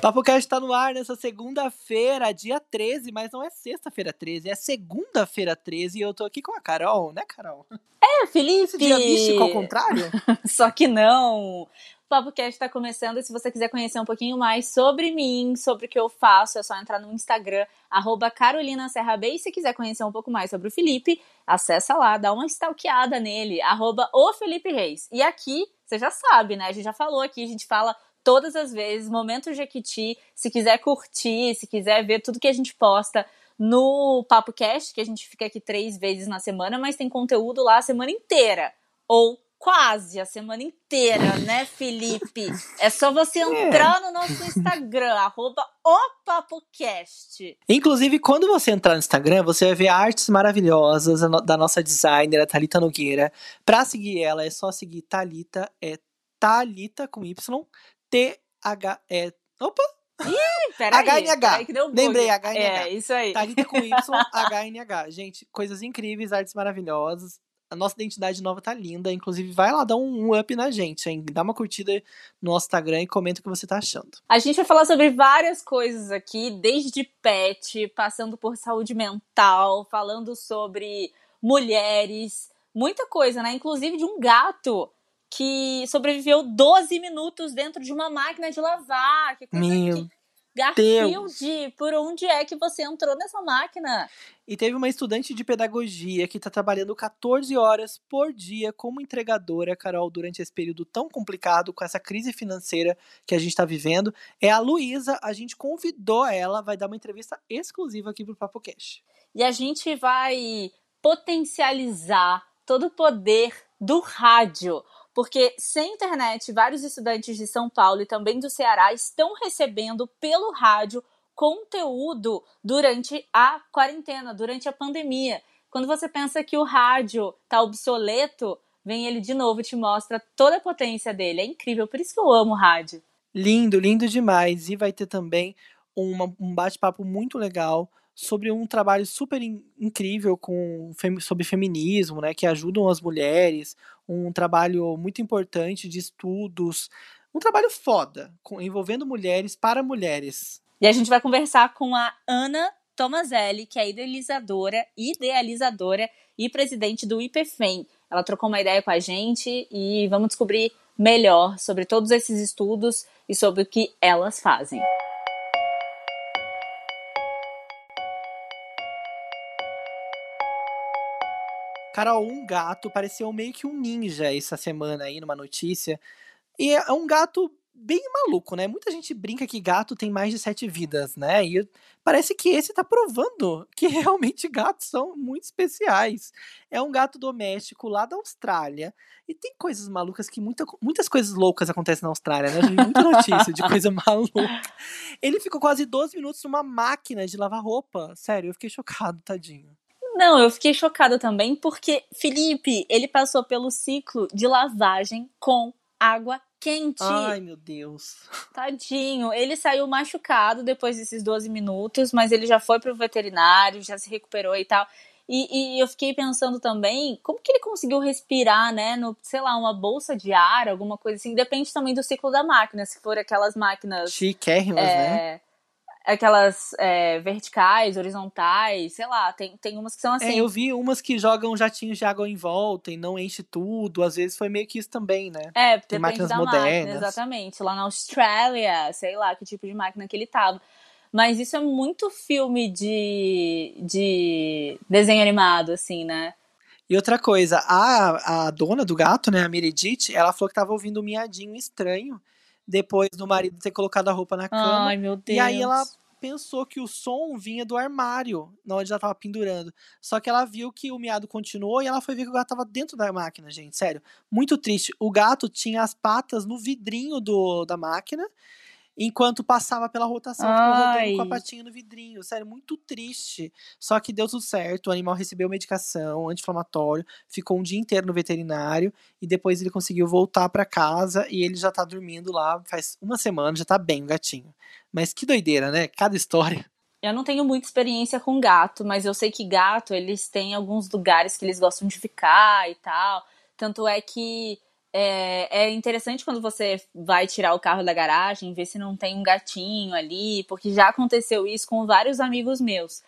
Papo Cast tá no ar nessa segunda-feira, dia 13, mas não é sexta-feira 13, é segunda-feira 13 e eu tô aqui com a Carol, né, Carol? É, Felipe! Esse dia místico ao contrário? Só que não! O Papo Cast tá começando e se você quiser conhecer um pouquinho mais sobre mim, sobre o que eu faço, é só entrar no Instagram, arroba Carolina Serra B. E se quiser conhecer um pouco mais sobre o Felipe, acessa lá, dá uma stalkeada nele, arroba o Felipe Reis. E aqui, você já sabe, né? A gente já falou aqui, a gente fala todas as vezes, Momento Jequiti. Se quiser curtir, se quiser ver tudo que a gente posta no Papo Cast, que a gente fica aqui três vezes na semana, mas tem conteúdo lá a semana inteira. Ou quase a semana inteira, né, Felipe? É só você entrar no nosso Instagram, arroba opapocast. Inclusive, quando você entrar no Instagram, você vai ver artes maravilhosas da nossa designer, a Thalita Nogueira. Pra seguir ela, é só seguir Thalita, é Thalita com Y, T-H-E. Opa! Ih, peraí. HNH. Lembrei. HNH. É, isso aí. Thalita com Y, HNH. Gente, coisas incríveis, artes maravilhosas. A nossa identidade nova tá linda. Inclusive, vai lá dar um up na gente, hein? Dá uma curtida no nosso Instagram e comenta o que você tá achando. A gente vai falar sobre várias coisas aqui, desde pet, passando por saúde mental, falando sobre mulheres, muita coisa, né? Inclusive de um gato que sobreviveu 12 minutos dentro de uma máquina de lavar. Que coisa Meu que... Garfield, por onde é que você entrou nessa máquina? E teve uma estudante de pedagogia que está trabalhando 14 horas por dia como entregadora, Carol, durante esse período tão complicado, com essa crise financeira que a gente está vivendo. É a Luísa, a gente convidou ela, vai dar uma entrevista exclusiva aqui pro Papo Cash. E a gente vai potencializar todo o poder do rádio porque sem internet, vários estudantes de São Paulo e também do Ceará estão recebendo pelo rádio conteúdo durante a quarentena, durante a pandemia. Quando você pensa que o rádio está obsoleto, vem ele de novo e te mostra toda a potência dele. É incrível, por isso que eu amo o rádio. Lindo, lindo demais. E vai ter também uma, um bate-papo muito legal sobre um trabalho super in, incrível com, sobre feminismo, né, que ajudam as mulheres, um trabalho muito importante de estudos, um trabalho foda, com, envolvendo mulheres para mulheres. E a gente vai conversar com a Ana Tomazelli, que é idealizadora, idealizadora e presidente do IPFEM. Ela trocou uma ideia com a gente e vamos descobrir melhor sobre todos esses estudos e sobre o que elas fazem. Carol, um gato pareceu meio que um ninja essa semana aí numa notícia. E é um gato bem maluco, né? Muita gente brinca que gato tem mais de sete vidas, né? E parece que esse tá provando que realmente gatos são muito especiais. É um gato doméstico lá da Austrália. E tem coisas malucas que muita, muitas coisas loucas acontecem na Austrália, né? Eu vi muita notícia de coisa maluca. Ele ficou quase 12 minutos numa máquina de lavar roupa. Sério, eu fiquei chocado, tadinho. Não, eu fiquei chocada também porque Felipe, ele passou pelo ciclo de lavagem com água quente. Ai, meu Deus. Tadinho. Ele saiu machucado depois desses 12 minutos, mas ele já foi pro veterinário, já se recuperou e tal. E, e, eu fiquei pensando também, como que ele conseguiu respirar, né, no, sei lá, uma bolsa de ar, alguma coisa assim. Depende também do ciclo da máquina, se for aquelas máquinas... Chiquérrimas, é, né? Aquelas é, verticais, horizontais, sei lá, tem, tem umas que são assim. É, eu vi umas que jogam jatinhos de água em volta e não enche tudo, às vezes foi meio que isso também, né? É, tem máquinas da modernas. Máquina, exatamente. Lá na Austrália, sei lá que tipo de máquina que ele tava. Mas isso é muito filme de, de desenho animado, assim, né? E outra coisa, a, a dona do gato, né, a Meredith, ela falou que tava ouvindo um miadinho estranho depois do marido ter colocado a roupa na cama. Ai, meu Deus. E aí ela pensou que o som vinha do armário, onde ela tava pendurando. Só que ela viu que o miado continuou e ela foi ver que o gato tava dentro da máquina, gente. Sério. Muito triste. O gato tinha as patas no vidrinho do, da máquina. Enquanto passava pela rotação, ficou com a patinha no vidrinho. Sério, muito triste. Só que deu tudo certo, o animal recebeu medicação, anti-inflamatório, ficou um dia inteiro no veterinário e depois ele conseguiu voltar para casa e ele já tá dormindo lá faz uma semana, já tá bem o gatinho. Mas que doideira, né? Cada história. Eu não tenho muita experiência com gato, mas eu sei que gato, eles têm alguns lugares que eles gostam de ficar e tal. Tanto é que é, é, interessante quando você vai tirar o carro da garagem, ver se não tem um gatinho ali, porque já aconteceu isso com vários amigos meus.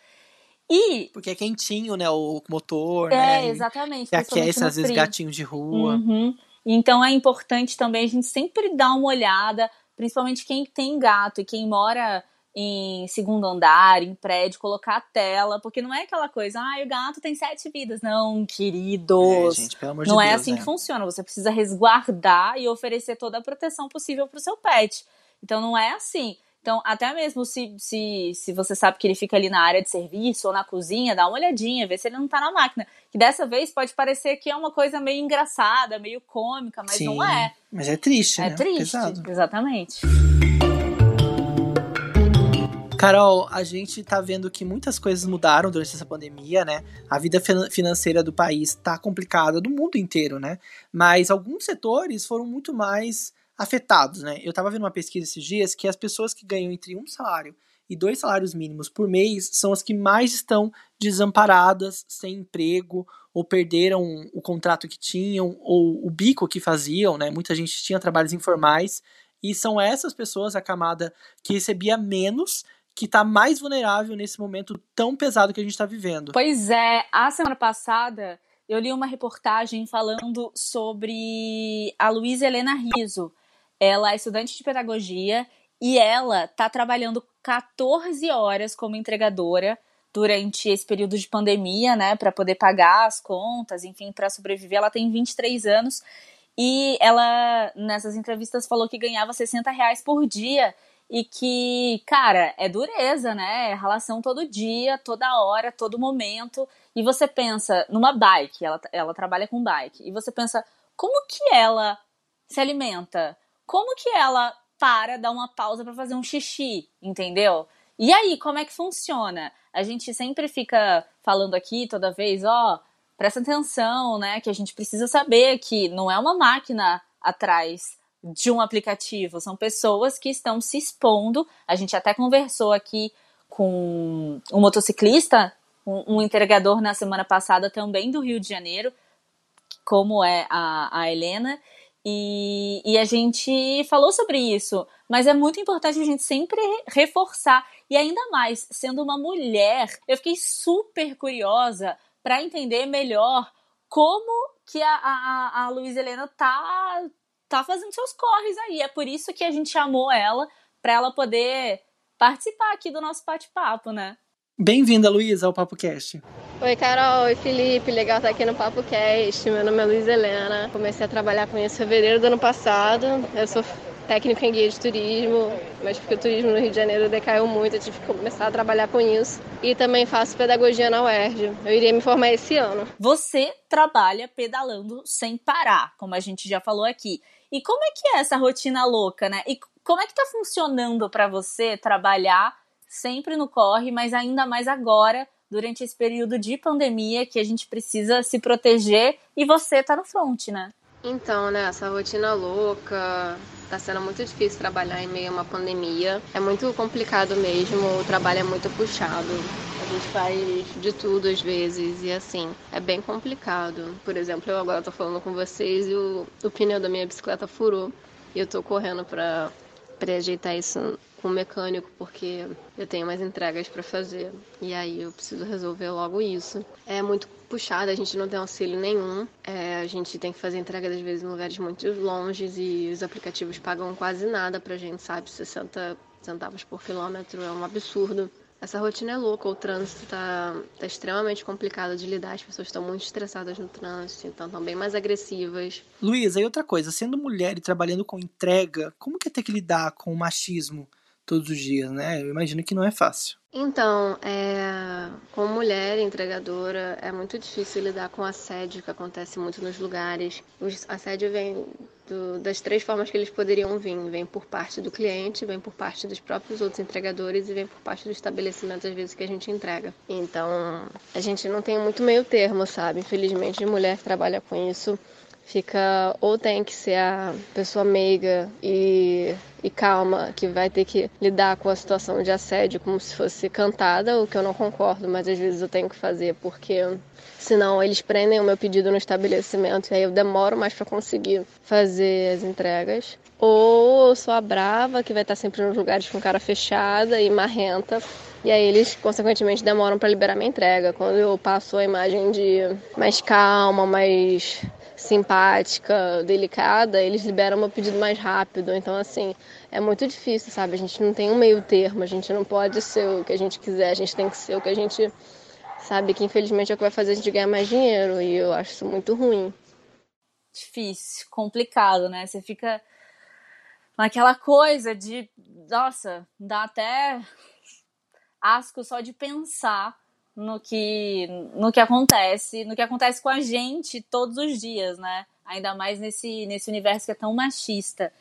E. Porque é quentinho, né? O motor, é, né? É, exatamente. E aquece, às vezes, gatinhos de rua. Uhum. Então é importante também a gente sempre dar uma olhada, principalmente quem tem gato e quem mora em segundo andar, em prédio, colocar a tela, porque não é aquela coisa, ah, o gato tem sete vidas. Não, queridos. É, gente, pelo amor não de é Deus, assim né? que funciona. Você precisa resguardar e oferecer toda a proteção possível para o seu pet. Então não é assim. Então, até mesmo se, se, se você sabe que ele fica ali na área de serviço ou na cozinha, dá uma olhadinha, vê se ele não tá na máquina. Que dessa vez pode parecer que é uma coisa meio engraçada, meio cômica, mas Sim, não é. Mas é triste, É né? triste, Pesado. exatamente. Carol, a gente tá vendo que muitas coisas mudaram durante essa pandemia, né? A vida fin- financeira do país tá complicada, do mundo inteiro, né? Mas alguns setores foram muito mais afetados, né? Eu tava vendo uma pesquisa esses dias que as pessoas que ganham entre um salário e dois salários mínimos por mês são as que mais estão desamparadas, sem emprego, ou perderam o contrato que tinham, ou o bico que faziam, né? Muita gente tinha trabalhos informais, e são essas pessoas, a camada que recebia menos, que tá mais vulnerável nesse momento tão pesado que a gente tá vivendo. Pois é, a semana passada eu li uma reportagem falando sobre a Luísa Helena Riso. Ela é estudante de pedagogia e ela tá trabalhando 14 horas como entregadora durante esse período de pandemia, né, para poder pagar as contas, enfim, para sobreviver. Ela tem 23 anos e ela, nessas entrevistas, falou que ganhava 60 reais por dia e que, cara, é dureza, né? É relação todo dia, toda hora, todo momento. E você pensa numa bike, ela, ela trabalha com bike, e você pensa, como que ela se alimenta? Como que ela para, dá uma pausa para fazer um xixi, entendeu? E aí, como é que funciona? A gente sempre fica falando aqui toda vez, ó, presta atenção, né? Que a gente precisa saber que não é uma máquina atrás de um aplicativo, são pessoas que estão se expondo. A gente até conversou aqui com um motociclista, um, um entregador na semana passada também do Rio de Janeiro, como é a, a Helena, e, e, a gente falou sobre isso, mas é muito importante a gente sempre reforçar, e ainda mais, sendo uma mulher, eu fiquei super curiosa para entender melhor como que a, a, a Luísa Helena tá, tá fazendo seus corres aí. É por isso que a gente chamou ela, para ela poder participar aqui do nosso bate-papo, né? Bem-vinda, Luísa, ao Papo Cast. Oi, Carol. Oi, Felipe. Legal estar aqui no Papo Cast. Meu nome é Luiz Helena. Comecei a trabalhar com isso em fevereiro do ano passado. Eu sou técnico em guia de turismo, mas porque o turismo no Rio de Janeiro decaiu muito, eu tive que começar a trabalhar com isso. E também faço pedagogia na UERJ. Eu iria me formar esse ano. Você trabalha pedalando sem parar, como a gente já falou aqui. E como é que é essa rotina louca, né? E como é que tá funcionando para você trabalhar sempre no corre, mas ainda mais agora, durante esse período de pandemia que a gente precisa se proteger e você tá no front, né? Então, né, essa rotina louca, tá sendo muito difícil trabalhar em meio a uma pandemia. É muito complicado mesmo, o trabalho é muito puxado. Gente faz de tudo às vezes e assim, é bem complicado. Por exemplo, eu agora tô falando com vocês e o, o pneu da minha bicicleta furou. E eu tô correndo pra, ajeitar isso com o mecânico porque eu tenho mais entregas para fazer e aí eu preciso resolver logo isso. É muito puxado, a gente não tem auxílio nenhum. É, a gente tem que fazer entrega às vezes em lugares muito longes e os aplicativos pagam quase nada pra gente, sabe? 60 centavos por quilômetro é um absurdo. Essa rotina é louca, o trânsito tá, tá extremamente complicado de lidar, as pessoas estão muito estressadas no trânsito, então estão bem mais agressivas. Luísa, e outra coisa, sendo mulher e trabalhando com entrega, como que é ter que lidar com o machismo todos os dias, né? Eu imagino que não é fácil. Então, é, como mulher entregadora, é muito difícil lidar com assédio que acontece muito nos lugares. O assédio vem do, das três formas que eles poderiam vir. Vem por parte do cliente, vem por parte dos próprios outros entregadores e vem por parte do estabelecimento, às vezes, que a gente entrega. Então, a gente não tem muito meio termo, sabe? Infelizmente, mulher que trabalha com isso fica ou tem que ser a pessoa meiga e, e calma que vai ter que lidar com a situação de assédio como se fosse cantada, o que eu não concordo, mas às vezes eu tenho que fazer porque senão eles prendem o meu pedido no estabelecimento e aí eu demoro mais para conseguir fazer as entregas. Ou eu sou a brava que vai estar sempre nos lugares com cara fechada e marrenta e aí eles, consequentemente, demoram para liberar minha entrega. Quando eu passo a imagem de mais calma, mais simpática, delicada, eles liberam meu pedido mais rápido. Então, assim, é muito difícil, sabe? A gente não tem um meio termo, a gente não pode ser o que a gente quiser, a gente tem que ser o que a gente sabe que infelizmente é o que vai fazer a gente ganhar mais dinheiro e eu acho isso muito ruim. Difícil, complicado, né? Você fica naquela coisa de, nossa, dá até asco só de pensar no que, no que acontece, no que acontece com a gente todos os dias, né? Ainda mais nesse, nesse universo que é tão machista.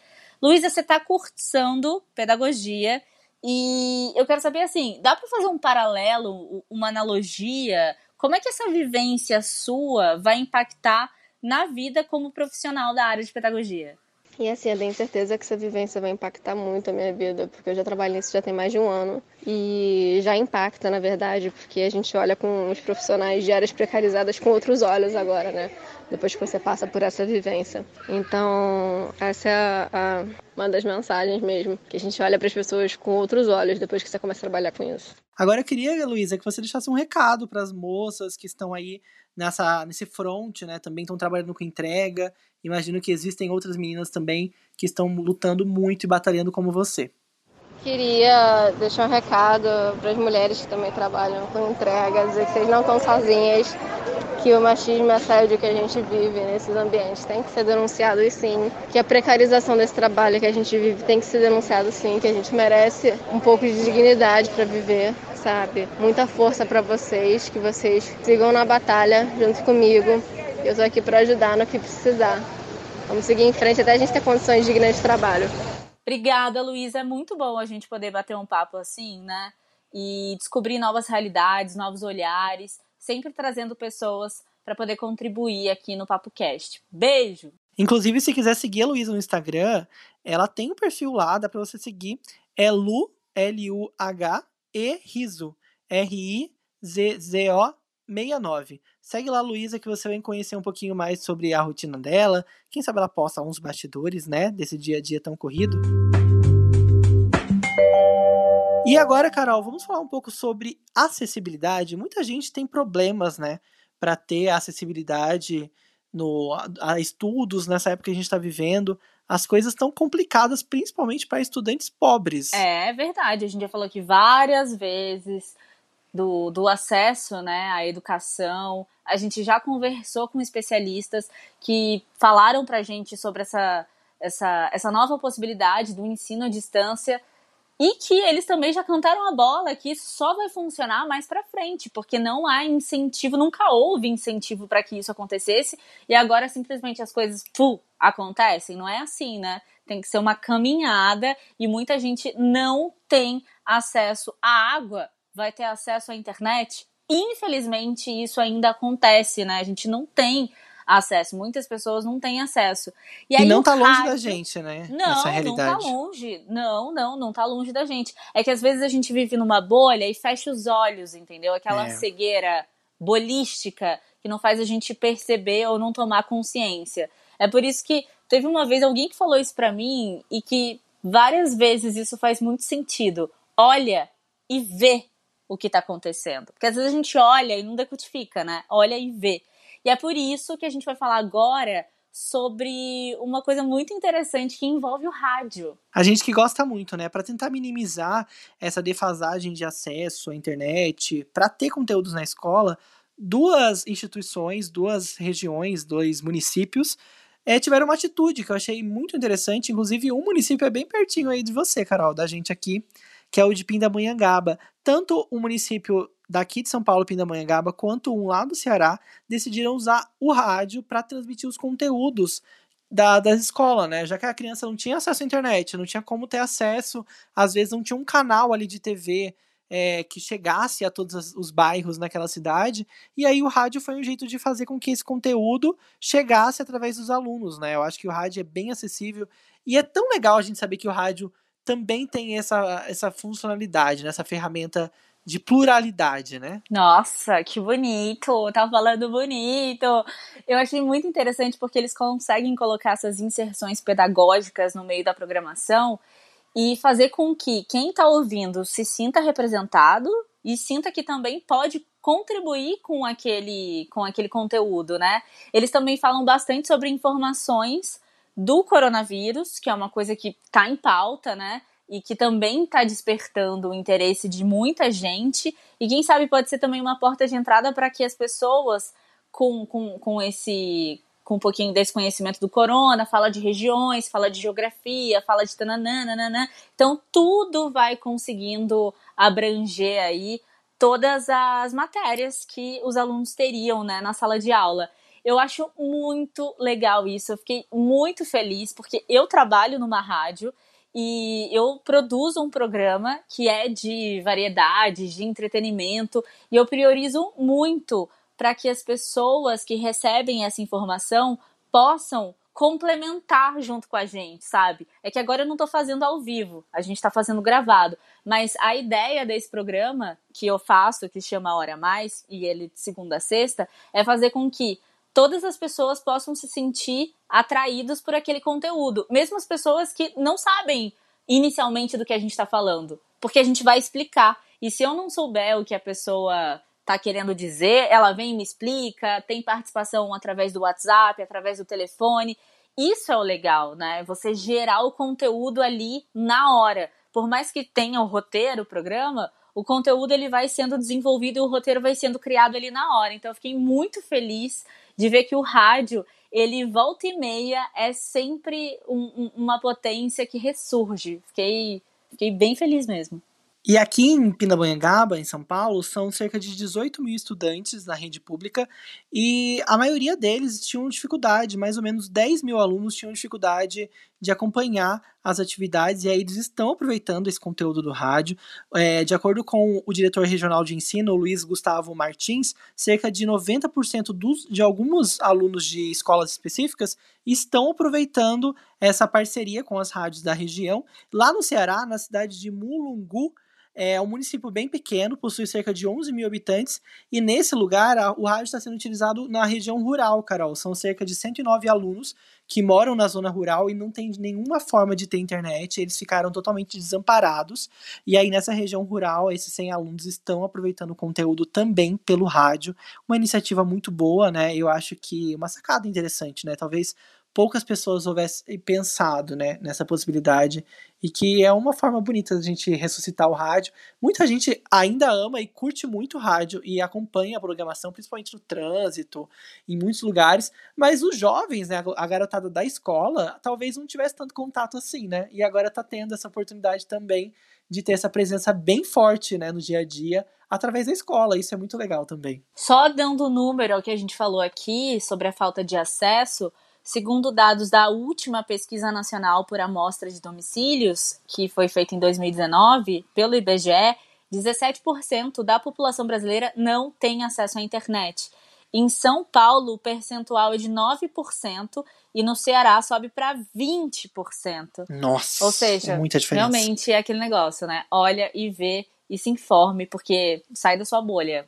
Luísa, você está cursando pedagogia e eu quero saber assim, dá para fazer um paralelo, uma analogia? Como é que essa vivência sua vai impactar na vida como profissional da área de pedagogia? E assim, eu tenho certeza que essa vivência vai impactar muito a minha vida, porque eu já trabalho nisso já tem mais de um ano. E já impacta, na verdade, porque a gente olha com os profissionais de áreas precarizadas com outros olhos agora, né? Depois que você passa por essa vivência. Então, essa é a, a, uma das mensagens mesmo, que a gente olha para as pessoas com outros olhos depois que você começa a trabalhar com isso. Agora eu queria, Luísa, que você deixasse um recado para as moças que estão aí nessa nesse front, né? Também estão trabalhando com entrega. Imagino que existem outras meninas também que estão lutando muito e batalhando como você. Queria deixar um recado para as mulheres que também trabalham com entrega, dizer que vocês não estão sozinhas, que o machismo e assédio que a gente vive nesses ambientes tem que ser denunciado sim, que a precarização desse trabalho que a gente vive tem que ser denunciado sim, que a gente merece um pouco de dignidade para viver sabe? Muita força para vocês, que vocês sigam na batalha junto comigo. Eu estou aqui para ajudar no que precisar. Vamos seguir em frente até a gente ter condições dignas de trabalho. Obrigada, Luísa. É muito bom a gente poder bater um papo assim, né? E descobrir novas realidades, novos olhares, sempre trazendo pessoas para poder contribuir aqui no Papo Cast. Beijo! Inclusive, se quiser seguir a Luísa no Instagram, ela tem um perfil lá, dá para você seguir. É Lu, L-U-H, e Rizo, R-I-Z-Z-O 69. Segue lá, Luísa, que você vai conhecer um pouquinho mais sobre a rotina dela. Quem sabe ela posta uns bastidores, né, desse dia a dia tão corrido. E agora, Carol, vamos falar um pouco sobre acessibilidade. Muita gente tem problemas, né, para ter acessibilidade no, a estudos nessa época que a gente está vivendo as coisas estão complicadas, principalmente para estudantes pobres. É, é verdade. A gente já falou aqui várias vezes do, do acesso né, à educação. A gente já conversou com especialistas que falaram para a gente sobre essa, essa, essa nova possibilidade do ensino à distância e que eles também já cantaram a bola que isso só vai funcionar mais para frente, porque não há incentivo, nunca houve incentivo para que isso acontecesse, e agora simplesmente as coisas fu, acontecem. Não é assim, né? Tem que ser uma caminhada e muita gente não tem acesso à água, vai ter acesso à internet. Infelizmente, isso ainda acontece, né? A gente não tem acesso. Muitas pessoas não têm acesso. E, aí, e não tá rádio... longe da gente, né? Não, Essa realidade. não tá longe. Não, não, não tá longe da gente. É que às vezes a gente vive numa bolha e fecha os olhos, entendeu? Aquela é. cegueira bolística que não faz a gente perceber ou não tomar consciência. É por isso que teve uma vez alguém que falou isso para mim e que várias vezes isso faz muito sentido. Olha e vê o que tá acontecendo. Porque às vezes a gente olha e não decodifica, né? Olha e vê. E é por isso que a gente vai falar agora sobre uma coisa muito interessante que envolve o rádio. A gente que gosta muito, né, para tentar minimizar essa defasagem de acesso à internet, para ter conteúdos na escola, duas instituições, duas regiões, dois municípios é, tiveram uma atitude que eu achei muito interessante. Inclusive, um município é bem pertinho aí de você, Carol, da gente aqui, que é o de Pindamonhangaba. Tanto o município daqui de São Paulo, Pindamonhangaba, quanto um lá do Ceará, decidiram usar o rádio para transmitir os conteúdos da, da escola, né? Já que a criança não tinha acesso à internet, não tinha como ter acesso, às vezes não tinha um canal ali de TV é, que chegasse a todos os bairros naquela cidade, e aí o rádio foi um jeito de fazer com que esse conteúdo chegasse através dos alunos, né? Eu acho que o rádio é bem acessível, e é tão legal a gente saber que o rádio também tem essa, essa funcionalidade, né? essa ferramenta de pluralidade, né? Nossa, que bonito! Tá falando bonito. Eu achei muito interessante porque eles conseguem colocar essas inserções pedagógicas no meio da programação e fazer com que quem está ouvindo se sinta representado e sinta que também pode contribuir com aquele, com aquele conteúdo, né? Eles também falam bastante sobre informações do coronavírus, que é uma coisa que está em pauta, né? E que também está despertando o interesse de muita gente. E quem sabe pode ser também uma porta de entrada para que as pessoas com, com, com esse com um pouquinho desse conhecimento do corona, fala de regiões, fala de geografia, fala de tananã, Então, tudo vai conseguindo abranger aí todas as matérias que os alunos teriam né, na sala de aula. Eu acho muito legal isso, eu fiquei muito feliz, porque eu trabalho numa rádio e eu produzo um programa que é de variedades, de entretenimento, e eu priorizo muito para que as pessoas que recebem essa informação possam complementar junto com a gente, sabe? É que agora eu não estou fazendo ao vivo, a gente está fazendo gravado, mas a ideia desse programa que eu faço, que chama Hora Mais, e ele de segunda a sexta, é fazer com que todas as pessoas possam se sentir atraídos por aquele conteúdo, mesmo as pessoas que não sabem inicialmente do que a gente está falando, porque a gente vai explicar. E se eu não souber o que a pessoa está querendo dizer, ela vem e me explica, tem participação através do WhatsApp, através do telefone. Isso é o legal, né? Você gerar o conteúdo ali na hora. Por mais que tenha o roteiro, o programa, o conteúdo ele vai sendo desenvolvido e o roteiro vai sendo criado ali na hora. Então eu fiquei muito feliz de ver que o rádio, ele volta e meia é sempre um, um, uma potência que ressurge. Fiquei, fiquei bem feliz mesmo. E aqui em Pindamonhangaba, em São Paulo, são cerca de 18 mil estudantes na rede pública e a maioria deles tinham dificuldade, mais ou menos 10 mil alunos tinham dificuldade de acompanhar as atividades e aí eles estão aproveitando esse conteúdo do rádio. É, de acordo com o diretor regional de ensino, Luiz Gustavo Martins, cerca de 90% dos, de alguns alunos de escolas específicas estão aproveitando essa parceria com as rádios da região. Lá no Ceará, na cidade de Mulungu, é um município bem pequeno, possui cerca de 11 mil habitantes, e nesse lugar o rádio está sendo utilizado na região rural, Carol. São cerca de 109 alunos que moram na zona rural e não tem nenhuma forma de ter internet, eles ficaram totalmente desamparados. E aí, nessa região rural, esses 100 alunos estão aproveitando o conteúdo também pelo rádio. Uma iniciativa muito boa, né? Eu acho que uma sacada interessante, né? Talvez poucas pessoas houvessem pensado né, nessa possibilidade e que é uma forma bonita da gente ressuscitar o rádio. Muita gente ainda ama e curte muito o rádio e acompanha a programação, principalmente no trânsito, em muitos lugares, mas os jovens, né, a garotada da escola, talvez não tivesse tanto contato assim, né? E agora está tendo essa oportunidade também de ter essa presença bem forte, né, no dia a dia, através da escola. Isso é muito legal também. Só dando o número ao que a gente falou aqui sobre a falta de acesso, Segundo dados da última pesquisa nacional por amostra de domicílios, que foi feita em 2019 pelo IBGE, 17% da população brasileira não tem acesso à internet. Em São Paulo, o percentual é de 9% e no Ceará sobe para 20%. Nossa! Ou seja, muita diferença. realmente é aquele negócio, né? Olha e vê e se informe, porque sai da sua bolha.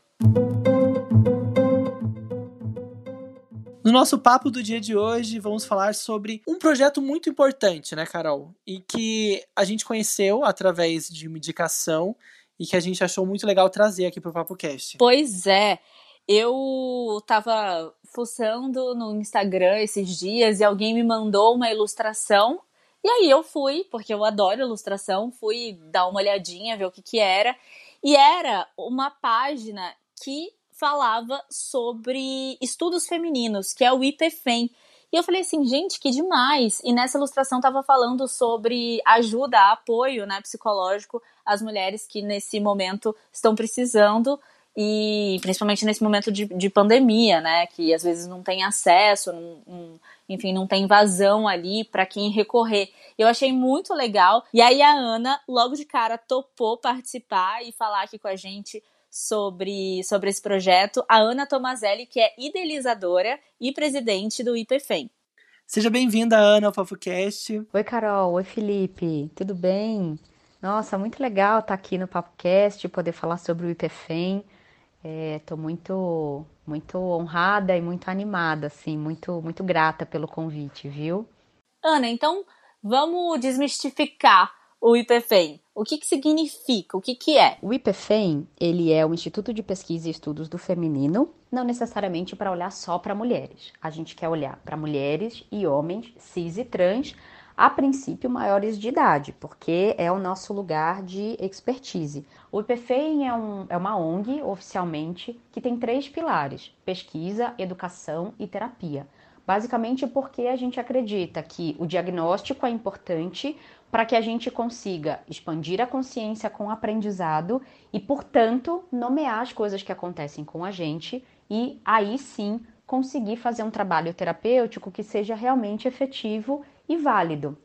Nosso papo do dia de hoje, vamos falar sobre um projeto muito importante, né, Carol? E que a gente conheceu através de uma indicação e que a gente achou muito legal trazer aqui pro Papo Cast. Pois é. Eu tava fuçando no Instagram esses dias e alguém me mandou uma ilustração. E aí eu fui, porque eu adoro ilustração, fui dar uma olhadinha, ver o que que era. E era uma página que falava sobre estudos femininos, que é o IPFEM. E eu falei assim, gente, que demais! E nessa ilustração estava falando sobre ajuda, apoio né, psicológico às mulheres que nesse momento estão precisando e principalmente nesse momento de, de pandemia, né, que às vezes não tem acesso, não, não, enfim, não tem vazão ali para quem recorrer. Eu achei muito legal. E aí a Ana, logo de cara, topou participar e falar aqui com a gente sobre, sobre esse projeto. A Ana Tomazelli, que é idealizadora e presidente do IPFEM. Seja bem-vinda, Ana, ao PapoCast. Oi, Carol. Oi, Felipe. Tudo bem? Nossa, muito legal estar aqui no PapoCast, poder falar sobre o IPFEM. Estou é, muito, muito honrada e muito animada, assim, muito, muito grata pelo convite, viu? Ana, então vamos desmistificar o IPFEM. O que, que significa? O que, que é? O IPFEM, ele é o Instituto de Pesquisa e Estudos do Feminino, não necessariamente para olhar só para mulheres. A gente quer olhar para mulheres e homens cis e trans, a princípio maiores de idade, porque é o nosso lugar de expertise. O IPFEM é, um, é uma ONG, oficialmente, que tem três pilares: pesquisa, educação e terapia. Basicamente porque a gente acredita que o diagnóstico é importante para que a gente consiga expandir a consciência com o aprendizado e, portanto, nomear as coisas que acontecem com a gente e aí sim conseguir fazer um trabalho terapêutico que seja realmente efetivo e válido.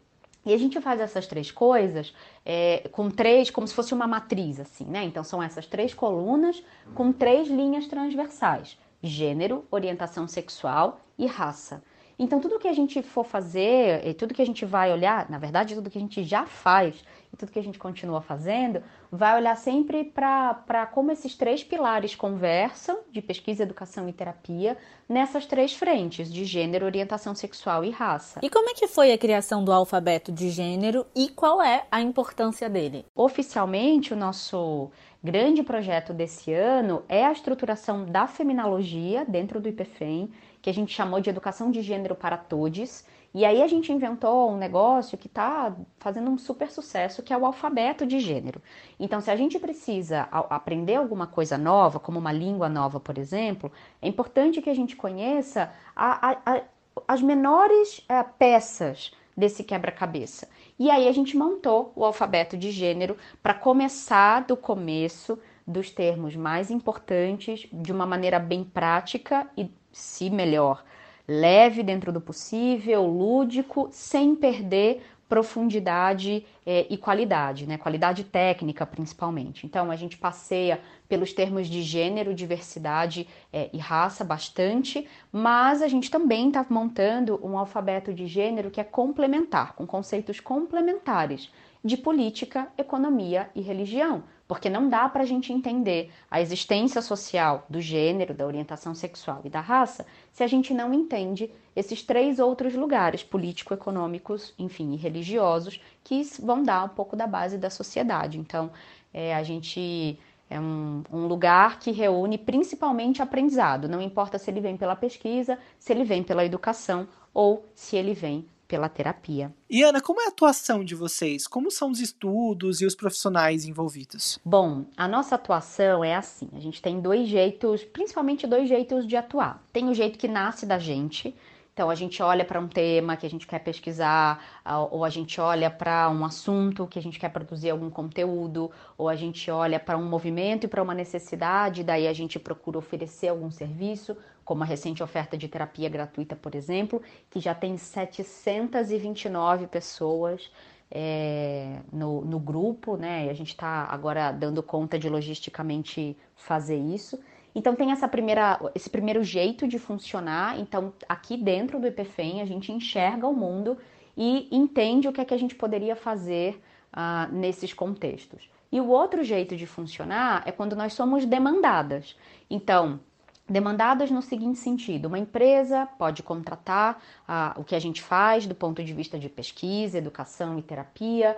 E a gente faz essas três coisas é, com três, como se fosse uma matriz, assim, né? Então são essas três colunas com três linhas transversais: gênero, orientação sexual e raça. Então, tudo que a gente for fazer, tudo que a gente vai olhar, na verdade, tudo que a gente já faz e tudo que a gente continua fazendo, vai olhar sempre para como esses três pilares conversam, de pesquisa, educação e terapia, nessas três frentes, de gênero, orientação sexual e raça. E como é que foi a criação do alfabeto de gênero e qual é a importância dele? Oficialmente, o nosso grande projeto desse ano é a estruturação da feminologia dentro do IPFEM, que a gente chamou de educação de gênero para todos. E aí a gente inventou um negócio que está fazendo um super sucesso, que é o alfabeto de gênero. Então, se a gente precisa aprender alguma coisa nova, como uma língua nova, por exemplo, é importante que a gente conheça a, a, a, as menores é, peças desse quebra-cabeça. E aí a gente montou o alfabeto de gênero para começar do começo dos termos mais importantes de uma maneira bem prática e, se melhor, leve dentro do possível, lúdico, sem perder profundidade é, e qualidade, né? Qualidade técnica, principalmente. Então, a gente passeia pelos termos de gênero, diversidade é, e raça bastante, mas a gente também está montando um alfabeto de gênero que é complementar, com conceitos complementares de política, economia e religião, porque não dá para a gente entender a existência social do gênero, da orientação sexual e da raça se a gente não entende esses três outros lugares político-econômicos, enfim, e religiosos que vão dar um pouco da base da sociedade. Então, é, a gente é um, um, lugar que reúne principalmente aprendizado, não importa se ele vem pela pesquisa, se ele vem pela educação ou se ele vem pela terapia. E Ana, como é a atuação de vocês? Como são os estudos e os profissionais envolvidos? Bom, a nossa atuação é assim: a gente tem dois jeitos, principalmente dois jeitos de atuar. Tem o jeito que nasce da gente, então, a gente olha para um tema que a gente quer pesquisar, ou a gente olha para um assunto que a gente quer produzir algum conteúdo, ou a gente olha para um movimento e para uma necessidade, daí a gente procura oferecer algum serviço, como a recente oferta de terapia gratuita, por exemplo, que já tem 729 pessoas é, no, no grupo, né? E a gente está agora dando conta de logisticamente fazer isso. Então tem essa primeira, esse primeiro jeito de funcionar. Então aqui dentro do IPFEM a gente enxerga o mundo e entende o que é que a gente poderia fazer uh, nesses contextos. E o outro jeito de funcionar é quando nós somos demandadas. Então, demandadas no seguinte sentido: uma empresa pode contratar uh, o que a gente faz do ponto de vista de pesquisa, educação e terapia,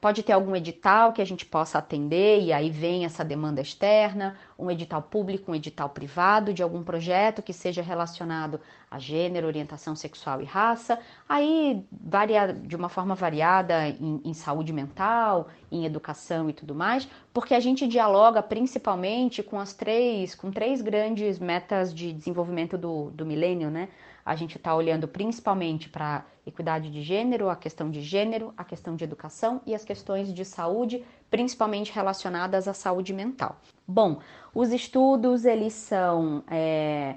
pode ter algum edital que a gente possa atender e aí vem essa demanda externa, um edital público, um edital privado de algum projeto que seja relacionado a gênero, orientação sexual e raça. Aí varia de uma forma variada em, em saúde mental, em educação e tudo mais, porque a gente dialoga principalmente com as três, com três grandes metas de desenvolvimento do, do milênio, né? A gente está olhando principalmente para equidade de gênero, a questão de gênero, a questão de educação e as questões de saúde, principalmente relacionadas à saúde mental. Bom, os estudos eles são é,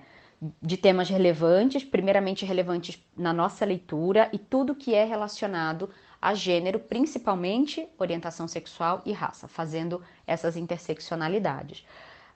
de temas relevantes, primeiramente relevantes na nossa leitura e tudo que é relacionado a gênero, principalmente orientação sexual e raça, fazendo essas interseccionalidades.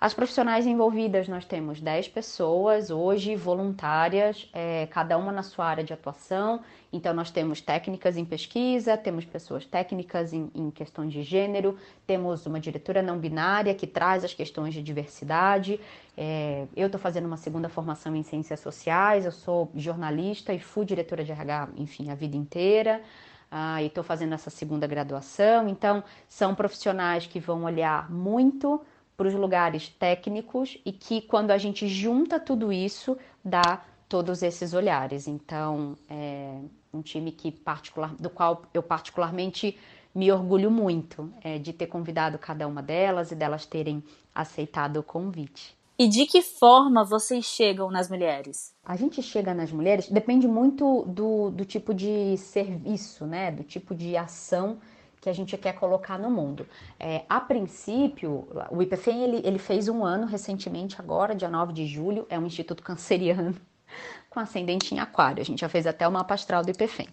As profissionais envolvidas, nós temos 10 pessoas hoje voluntárias, é, cada uma na sua área de atuação. Então, nós temos técnicas em pesquisa, temos pessoas técnicas em, em questões de gênero, temos uma diretora não binária que traz as questões de diversidade. É, eu estou fazendo uma segunda formação em ciências sociais, eu sou jornalista e fui diretora de RH, enfim, a vida inteira. Ah, e estou fazendo essa segunda graduação. Então, são profissionais que vão olhar muito para os lugares técnicos e que quando a gente junta tudo isso dá todos esses olhares. Então é um time que particular, do qual eu particularmente me orgulho muito é, de ter convidado cada uma delas e delas terem aceitado o convite. E de que forma vocês chegam nas mulheres? A gente chega nas mulheres, depende muito do, do tipo de serviço, né? Do tipo de ação que a gente quer colocar no mundo. É, a princípio, o IPFEM ele, ele fez um ano recentemente, agora, dia 9 de julho, é um instituto canceriano com ascendente em aquário. A gente já fez até o mapa astral do IPFEM.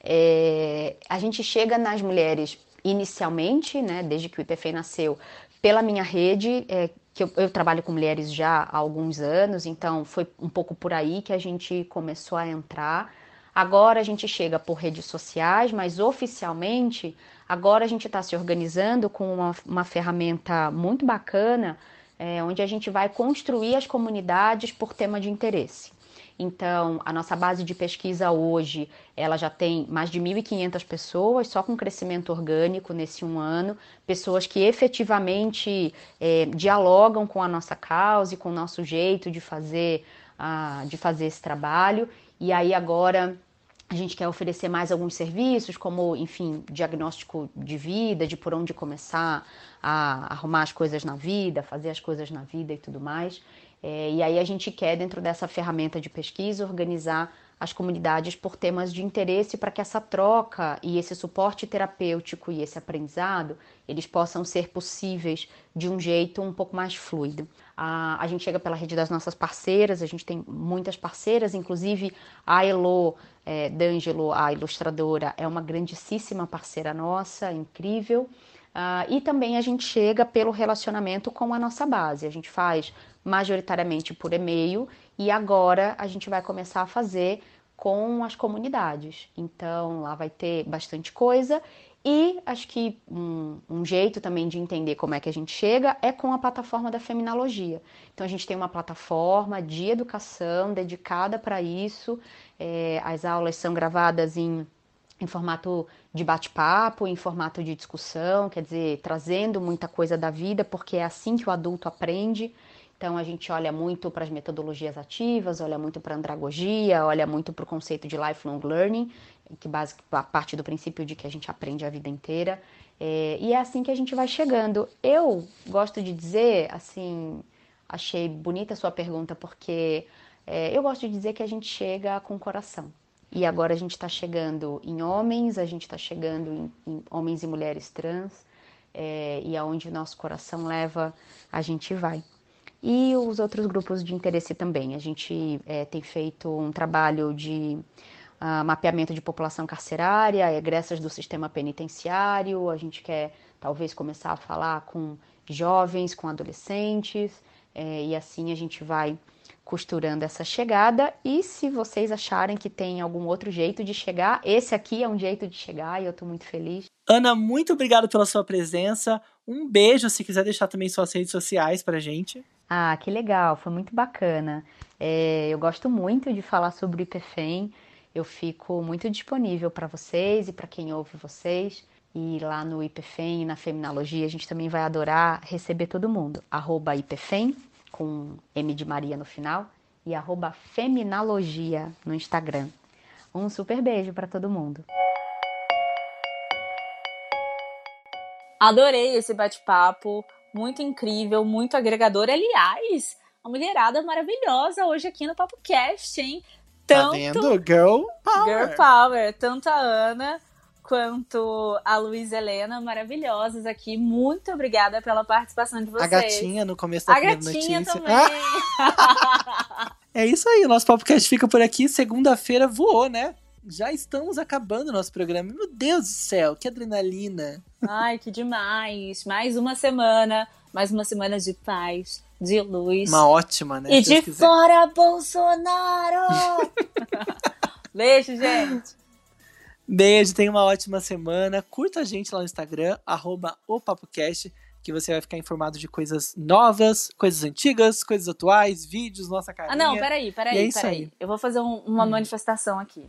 É, a gente chega nas mulheres inicialmente, né, desde que o IPFEM nasceu, pela minha rede, é, que eu, eu, trabalho com mulheres já há alguns anos, então foi um pouco por aí que a gente começou a entrar. Agora a gente chega por redes sociais, mas oficialmente Agora a gente está se organizando com uma, uma ferramenta muito bacana, é, onde a gente vai construir as comunidades por tema de interesse. Então, a nossa base de pesquisa hoje, ela já tem mais de 1.500 pessoas, só com crescimento orgânico nesse um ano, pessoas que efetivamente é, dialogam com a nossa causa e com o nosso jeito de fazer, uh, de fazer esse trabalho. E aí agora a gente quer oferecer mais alguns serviços, como, enfim, diagnóstico de vida, de por onde começar a arrumar as coisas na vida, fazer as coisas na vida e tudo mais. É, e aí a gente quer, dentro dessa ferramenta de pesquisa, organizar as comunidades por temas de interesse para que essa troca e esse suporte terapêutico e esse aprendizado eles possam ser possíveis de um jeito um pouco mais fluido. A, a gente chega pela rede das nossas parceiras, a gente tem muitas parceiras, inclusive a Elo é, D'Angelo, a ilustradora, é uma grandíssima parceira nossa, incrível. Uh, e também a gente chega pelo relacionamento com a nossa base. A gente faz majoritariamente por e-mail e agora a gente vai começar a fazer com as comunidades. Então lá vai ter bastante coisa e acho que um, um, jeito também de entender como é que a gente chega é com a plataforma da Feminologia. Então a gente tem uma plataforma de educação dedicada para isso. É, as aulas são gravadas em, em formato de bate-papo, em formato de discussão, quer dizer, trazendo muita coisa da vida, porque é assim que o adulto aprende. Então a gente olha muito para as metodologias ativas, olha muito para a andragogia, olha muito para o conceito de lifelong learning, que base, parte do princípio de que a gente aprende a vida inteira. É, e é assim que a gente vai chegando. Eu gosto de dizer, assim, achei bonita a sua pergunta, porque é, eu gosto de dizer que a gente chega com o coração. E agora a gente está chegando em homens, a gente está chegando em, em, homens e mulheres trans, é, e aonde o nosso coração leva, a gente vai. E os outros grupos de interesse também. A gente é, tem feito um trabalho de uh, mapeamento de população carcerária, egressas do sistema penitenciário, a gente quer talvez começar a falar com jovens, com adolescentes, é, e assim a gente vai costurando essa chegada. E se vocês acharem que tem algum outro jeito de chegar, esse aqui é um jeito de chegar e eu estou muito feliz. Ana, muito obrigado pela sua presença. Um beijo, se quiser deixar também suas redes sociais pra gente. Ah, que legal, foi muito bacana. É, eu gosto muito de falar sobre o IPFEM, eu fico muito disponível para vocês e para quem ouve vocês. E lá no IPFEM, na Feminologia, a gente também vai adorar receber todo mundo. Arroba IPFEM, com M de Maria no final, e arroba Feminalogia no Instagram. Um super beijo para todo mundo. Adorei esse bate-papo muito incrível, muito agregador. Aliás, a mulherada maravilhosa hoje aqui no Papo Cast, hein? Tá Tanto... Tá vendo? Girl Power. Girl Power. Tanto a Ana quanto a Luiz Helena, maravilhosas aqui. Muito obrigada pela participação de vocês. A gatinha no começo da a primeira gatinha notícia. Também. É isso aí, o nosso podcast fica por aqui. Segunda-feira voou, né? Já estamos acabando o nosso programa. Meu Deus do céu, que adrenalina. Ai, que demais. Mais uma semana, mais uma semana de paz, de luz. Uma ótima, né? E de fora Bolsonaro! Beijo, gente. Beijo, tenha uma ótima semana. Curta a gente lá no Instagram, arroba o PapoCast, que você vai ficar informado de coisas novas, coisas antigas, coisas atuais, vídeos, nossa carinha. Ah, não, peraí, peraí, é peraí. Aí. Eu vou fazer um, uma hum. manifestação aqui.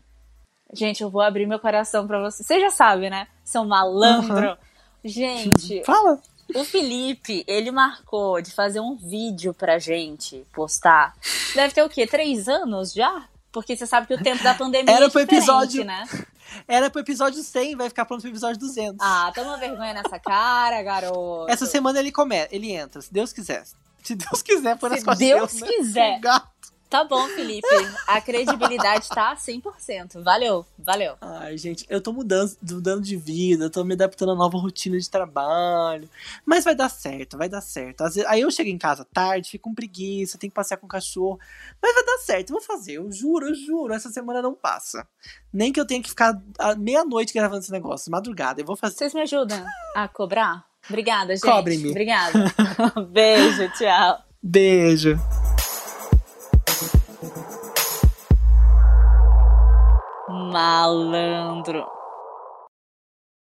Gente, eu vou abrir meu coração pra você. Você já sabe, né? São malandro. Uhum. Gente. Fala. O Felipe, ele marcou de fazer um vídeo pra gente postar. Deve ter o quê? Três anos já? Porque você sabe que o tempo da pandemia Era é pro episódio, né? Era pro episódio 100, vai ficar pronto pro episódio 200. Ah, toma vergonha nessa cara, garoto. Essa semana ele come, ele entra, se Deus quiser. Se Deus quiser, por Se Deus Deus, né? quiser. Tá bom, Felipe. A credibilidade tá 100%. Valeu, valeu. Ai, gente, eu tô mudando, mudando de vida, tô me adaptando a nova rotina de trabalho. Mas vai dar certo, vai dar certo. Vezes, aí eu chego em casa tarde, fico com preguiça, tenho que passear com o cachorro. Mas vai dar certo, eu vou fazer. Eu juro, eu juro. Essa semana não passa. Nem que eu tenha que ficar meia-noite gravando esse negócio, madrugada. Eu vou fazer. Vocês me ajudam a cobrar? Obrigada, gente. Cobrem-me. Obrigada. Beijo, tchau. Beijo. Malandro.